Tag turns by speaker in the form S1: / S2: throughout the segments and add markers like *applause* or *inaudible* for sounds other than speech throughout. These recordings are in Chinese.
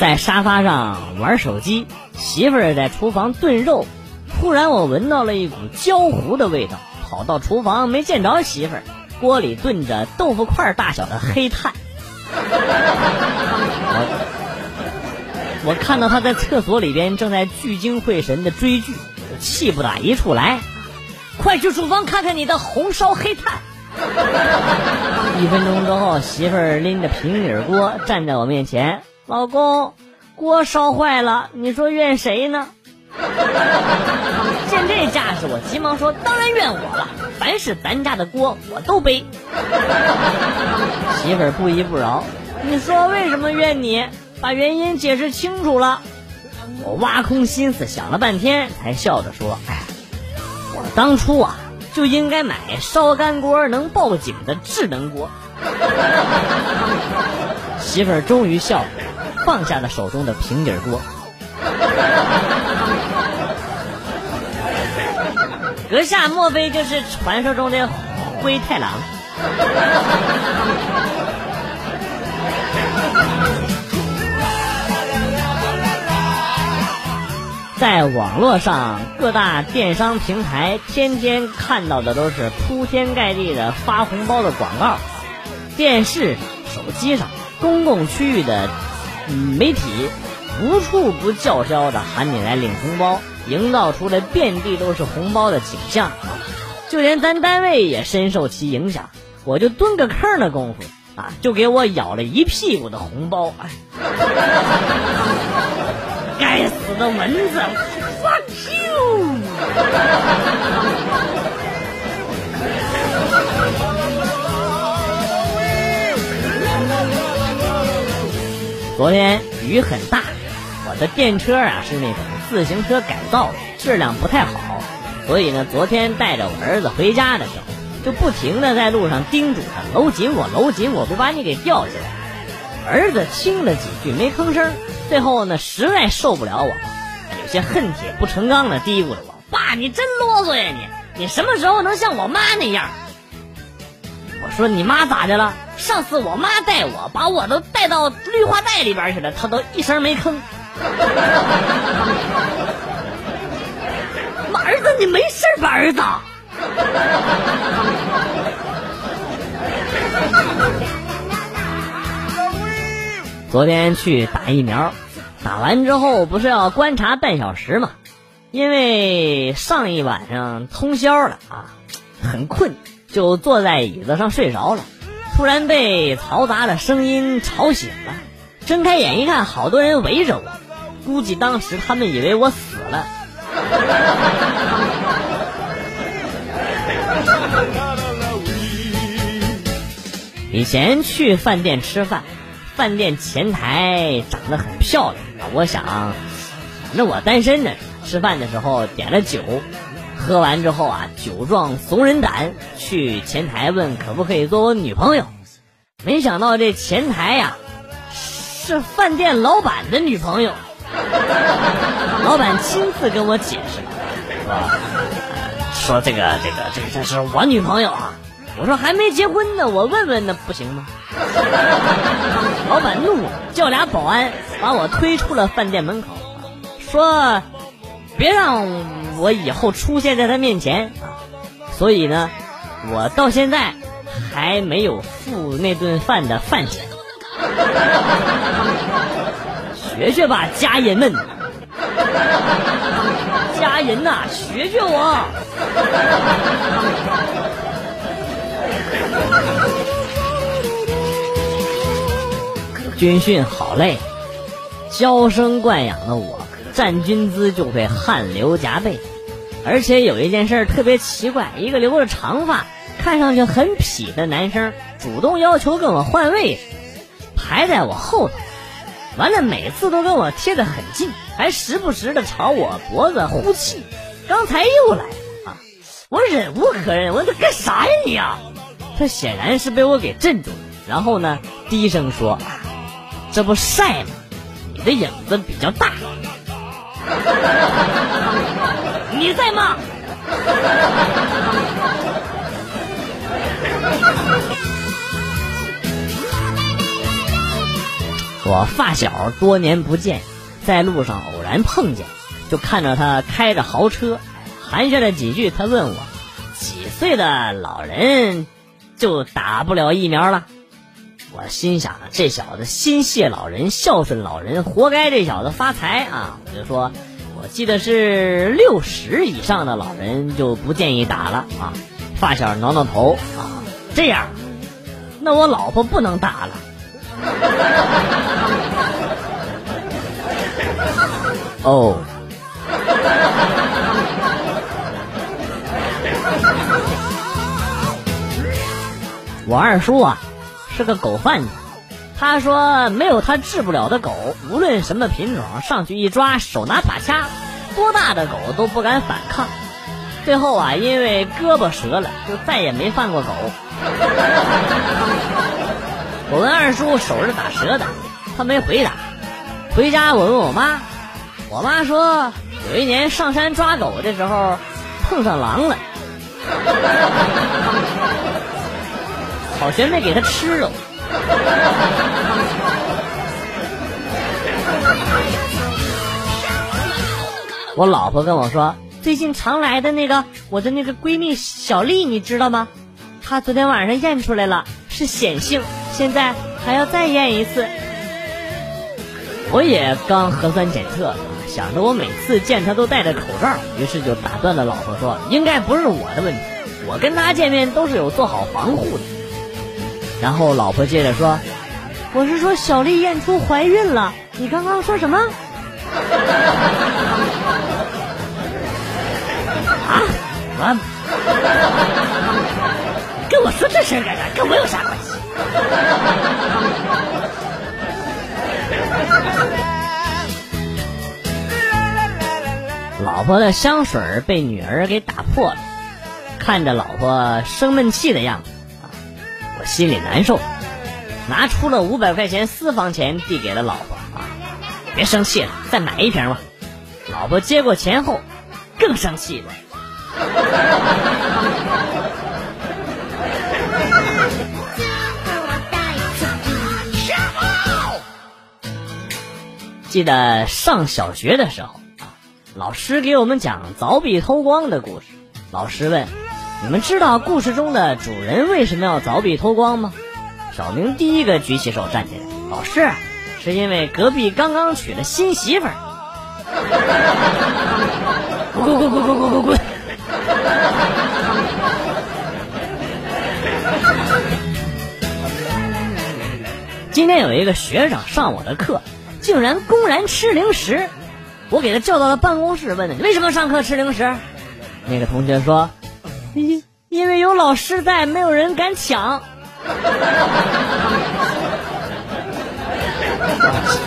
S1: 在沙发上玩手机，媳妇儿在厨房炖肉，突然我闻到了一股焦糊的味道，跑到厨房没见着媳妇儿，锅里炖着豆腐块大小的黑炭。我我看到他在厕所里边正在聚精会神的追剧，气不打一处来，快去厨房看看你的红烧黑炭。一分钟之后，媳妇儿拎着平底锅站在我面前，老公，锅烧坏了，你说怨谁呢？*laughs* 见这架势，我急忙说：“当然怨我了，凡是咱家的锅，我都背。*laughs* ”媳妇儿不依不饶，你说为什么怨你？把原因解释清楚了。我挖空心思想了半天，才笑着说：“哎，我当初啊就应该买烧干锅能报警的智能锅。*laughs* ”媳妇儿终于笑了，放下了手中的平底锅。阁下莫非就是传说中的灰太狼？在网络上，各大电商平台天天看到的都是铺天盖地的发红包的广告，电视、手机上、公共区域的媒体，无处不叫嚣的喊你来领红包，营造出来遍地都是红包的景象。就连咱单位也深受其影响，我就蹲个坑的功夫啊，就给我咬了一屁股的红包。*laughs* 该死的蚊子！fuck you！昨天雨很大，我的电车啊是那种自行车改造的，质量不太好，所以呢，昨天带着我儿子回家的时候，就不停的在路上叮嘱他搂紧我，搂紧我，别把你给吊起来。儿子听了几句没吭声，最后呢实在受不了我了，有些恨铁不成钢的嘀咕着我：“爸，你真啰嗦呀你！你什么时候能像我妈那样？”说：“你妈咋的了？上次我妈带我，把我都带到绿化带里边去了，她都一声没吭。”妈，儿子，你没事吧，儿子？*laughs* 昨天去打疫苗，打完之后不是要观察半小时嘛？因为上一晚上通宵了啊，很困，就坐在椅子上睡着了。突然被嘈杂的声音吵醒了，睁开眼一看，好多人围着我，估计当时他们以为我死了。*laughs* 以前去饭店吃饭。饭店前台长得很漂亮，我想，反正我单身呢。吃饭的时候点了酒，喝完之后啊，酒壮怂人胆，去前台问可不可以做我女朋友。没想到这前台呀，是饭店老板的女朋友。*laughs* 老板亲自跟我解释，说这个这个这个这是我女朋友啊。我说还没结婚呢，我问问那不行吗？老板怒了，叫俩保安把我推出了饭店门口，说别让我以后出现在他面前啊！所以呢，我到现在还没有付那顿饭的饭钱。学学吧，家人们，家人呐，学学我。军训好累，娇生惯养的我站军姿就会汗流浃背，而且有一件事特别奇怪，一个留着长发、看上去很痞的男生主动要求跟我换位，排在我后头，完了每次都跟我贴得很近，还时不时的朝我脖子呼气。刚才又来啊！我忍无可忍，我说干啥呀你啊？他显然是被我给镇住了，然后呢，低声说。这不晒吗？你的影子比较大。你在吗？我发小多年不见，在路上偶然碰见，就看着他开着豪车，寒暄了几句，他问我几岁的老人就打不了疫苗了。我心想这小子心谢老人，孝顺老人，活该这小子发财啊！我就说，我记得是六十以上的老人就不建议打了啊。发小挠挠头啊，这样，那我老婆不能打了。哦，我二叔啊。是个狗贩子，他说没有他治不了的狗，无论什么品种，上去一抓，手拿把掐，多大的狗都不敢反抗。最后啊，因为胳膊折了，就再也没放过狗。我问二叔手是咋折的，他没回答。回家我问我妈，我妈说有一年上山抓狗的时候碰上狼了。好悬没给他吃了。我老婆跟我说，最近常来的那个我的那个闺蜜小丽，你知道吗？她昨天晚上验出来了是显性，现在还要再验一次。我也刚核酸检测，想着我每次见她都戴着口罩，于是就打断了老婆说，应该不是我的问题，我跟她见面都是有做好防护的。然后老婆接着说：“我是说小丽验出怀孕了，你刚刚说什么？”啊？我跟我说这事干啥？跟我有啥关系？老婆的香水被女儿给打破了，看着老婆生闷气的样子。我心里难受，拿出了五百块钱私房钱递给了老婆啊！别生气了，再买一瓶吧。老婆接过钱后，更生气了。记得上小学的时候啊，老师给我们讲凿壁偷光的故事。老师问。你们知道故事中的主人为什么要凿壁偷光吗？小明第一个举起手站起来，老师，是因为隔壁刚刚娶了新媳妇儿。滚滚滚滚滚滚滚！今天有一个学生上我的课，竟然公然吃零食，我给他叫到了办公室，问他为什么上课吃零食。那个同学说。因 *laughs* 因为有老师在，没有人敢抢。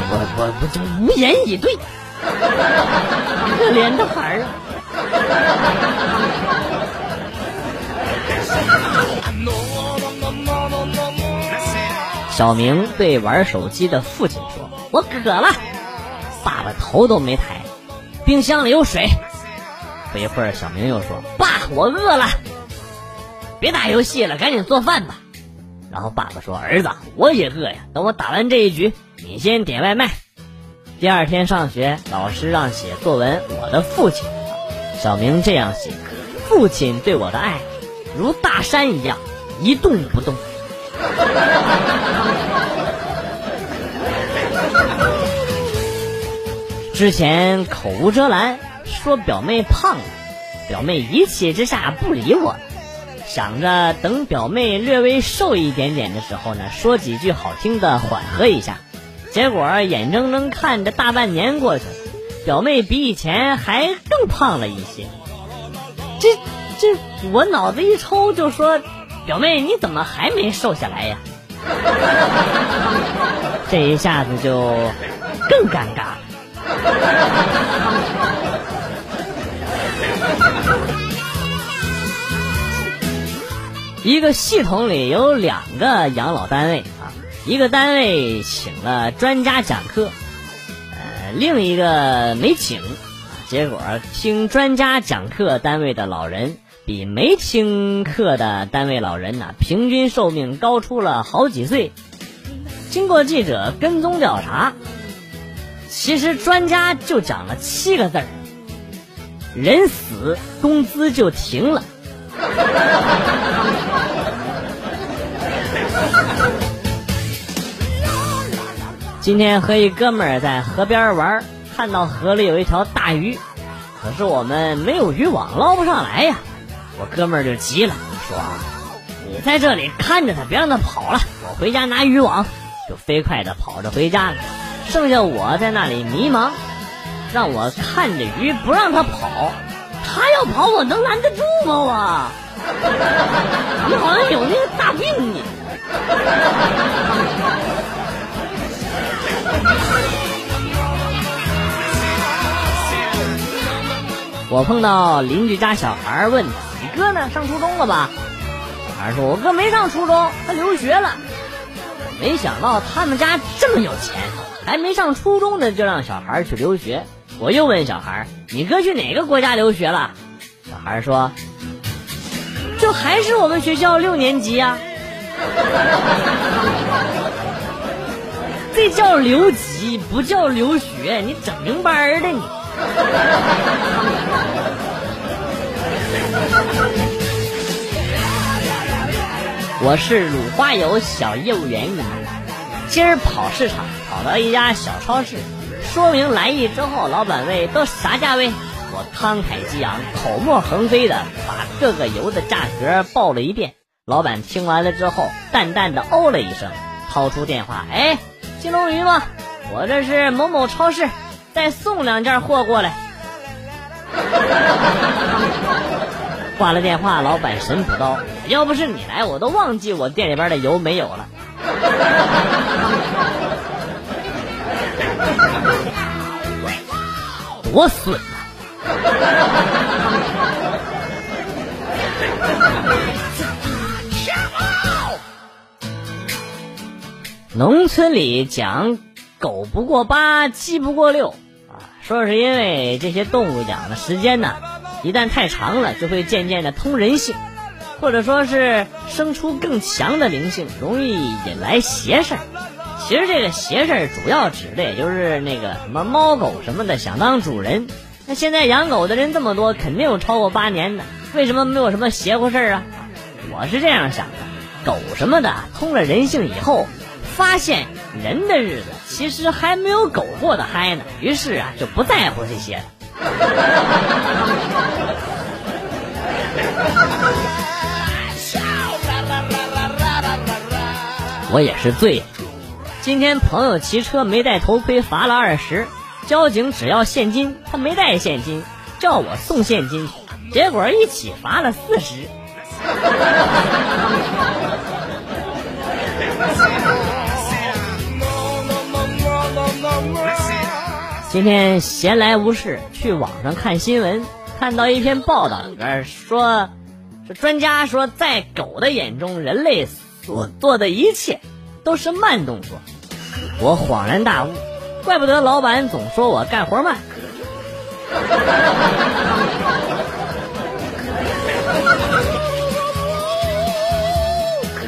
S1: 我我我就无言以对。可怜的孩儿啊！小明对玩手机的父亲说：“我渴了。”爸爸头都没抬，冰箱里有水。不一会儿，小明又说：“爸，我饿了，别打游戏了，赶紧做饭吧。”然后爸爸说：“儿子，我也饿呀，等我打完这一局，你先点外卖。”第二天上学，老师让写作文，我的父亲。小明这样写：“父亲对我的爱，如大山一样，一动不动。”之前口无遮拦。说表妹胖了，表妹一气之下不理我，想着等表妹略微瘦一点点的时候呢，说几句好听的缓和一下。结果眼睁睁看着大半年过去了，表妹比以前还更胖了一些。这这，我脑子一抽就说，表妹你怎么还没瘦下来呀？这一下子就更尴尬了。一个系统里有两个养老单位啊，一个单位请了专家讲课，呃，另一个没请，结果听专家讲课单位的老人比没听课的单位老人呢，平均寿命高出了好几岁。经过记者跟踪调查，其实专家就讲了七个字儿：人死工资就停了。今天和一哥们儿在河边玩，看到河里有一条大鱼，可是我们没有渔网，捞不上来呀。我哥们儿就急了，说：“你在这里看着它，别让它跑了，我回家拿渔网。”就飞快的跑着回家了。剩下我在那里迷茫，让我看着鱼不让他跑，它要跑我能拦得住吗？我，*laughs* 你好像有那个大病你。我碰到邻居家小孩问他：“你哥呢？上初中了吧？”小孩说：“我哥没上初中，他留学了。”没想到他们家这么有钱，还没上初中呢就让小孩去留学。我又问小孩：“你哥去哪个国家留学了？”小孩说：“就还是我们学校六年级呀。”这叫留级，不叫留学。你整明白的你。我是鲁花油小业务员，今儿跑市场，跑到一家小超市，说明来意之后，老板问都啥价位，我慷慨激昂、口沫横飞的把各个油的价格报了一遍。老板听完了之后，淡淡的哦了一声，掏出电话，哎，金龙鱼吗？我这是某某超市，再送两件货过来。挂了电话，老板神补刀：“要不是你来，我都忘记我店里边的油没有了。”多损啊！*laughs* 农村里讲狗不过八，鸡不过六啊，说是因为这些动物养的时间呢。一旦太长了，就会渐渐的通人性，或者说是生出更强的灵性，容易引来邪事儿。其实这个邪事儿主要指的也就是那个什么猫狗什么的想当主人。那现在养狗的人这么多，肯定有超过八年的，为什么没有什么邪乎事儿啊？我是这样想的，狗什么的通了人性以后，发现人的日子其实还没有狗过得嗨呢，于是啊就不在乎这些了。*laughs* 我也是醉了。今天朋友骑车没戴头盔，罚了二十。交警只要现金，他没带现金，叫我送现金。结果一起罚了四十。今天闲来无事，去网上看新闻，看到一篇报道里边说，专家说，在狗的眼中，人类所做的一切都是慢动作。我恍然大悟，怪不得老板总说我干活慢。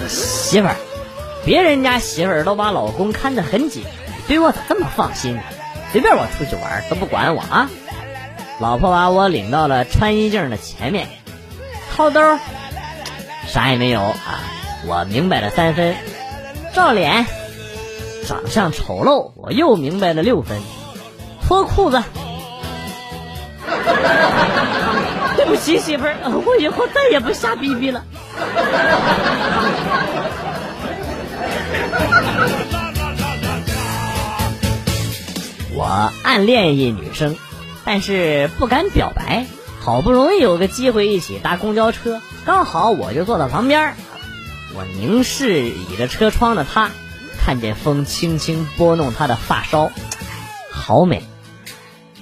S1: 媳妇儿，别人家媳妇儿都把老公看得很紧，对我咋这么放心呢？随便我出去玩都不管我啊！老婆把我领到了穿衣镜的前面，掏兜，啥也没有啊！我明白了三分，照脸，长相丑陋，我又明白了六分，脱裤子。*laughs* 对不起媳妇儿，我以后再也不瞎逼逼了。我暗恋一女生，但是不敢表白。好不容易有个机会一起搭公交车，刚好我就坐到旁边。我凝视倚着车窗的她，看见风轻轻拨弄她的发梢，好美。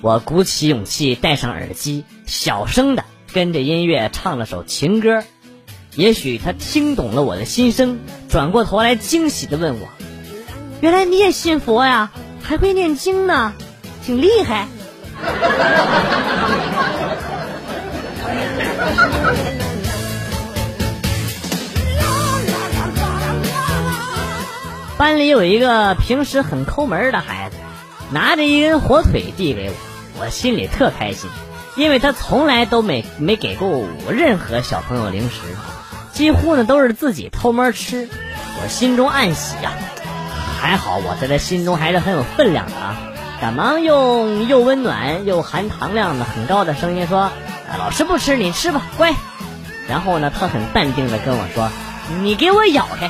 S1: 我鼓起勇气戴上耳机，小声的跟着音乐唱了首情歌。也许她听懂了我的心声，转过头来惊喜的问我：“原来你也信佛呀？”还会念经呢，挺厉害。班里有一个平时很抠门的孩子，拿着一根火腿递给我，我心里特开心，因为他从来都没没给过我任何小朋友零食，几乎呢都是自己偷摸吃。我心中暗喜呀，还好我在他心中还是很有分量的啊！赶忙用又温暖又含糖量的很高的声音说：“老师不吃，你吃吧，乖。”然后呢，他很淡定的跟我说：“你给我咬开。”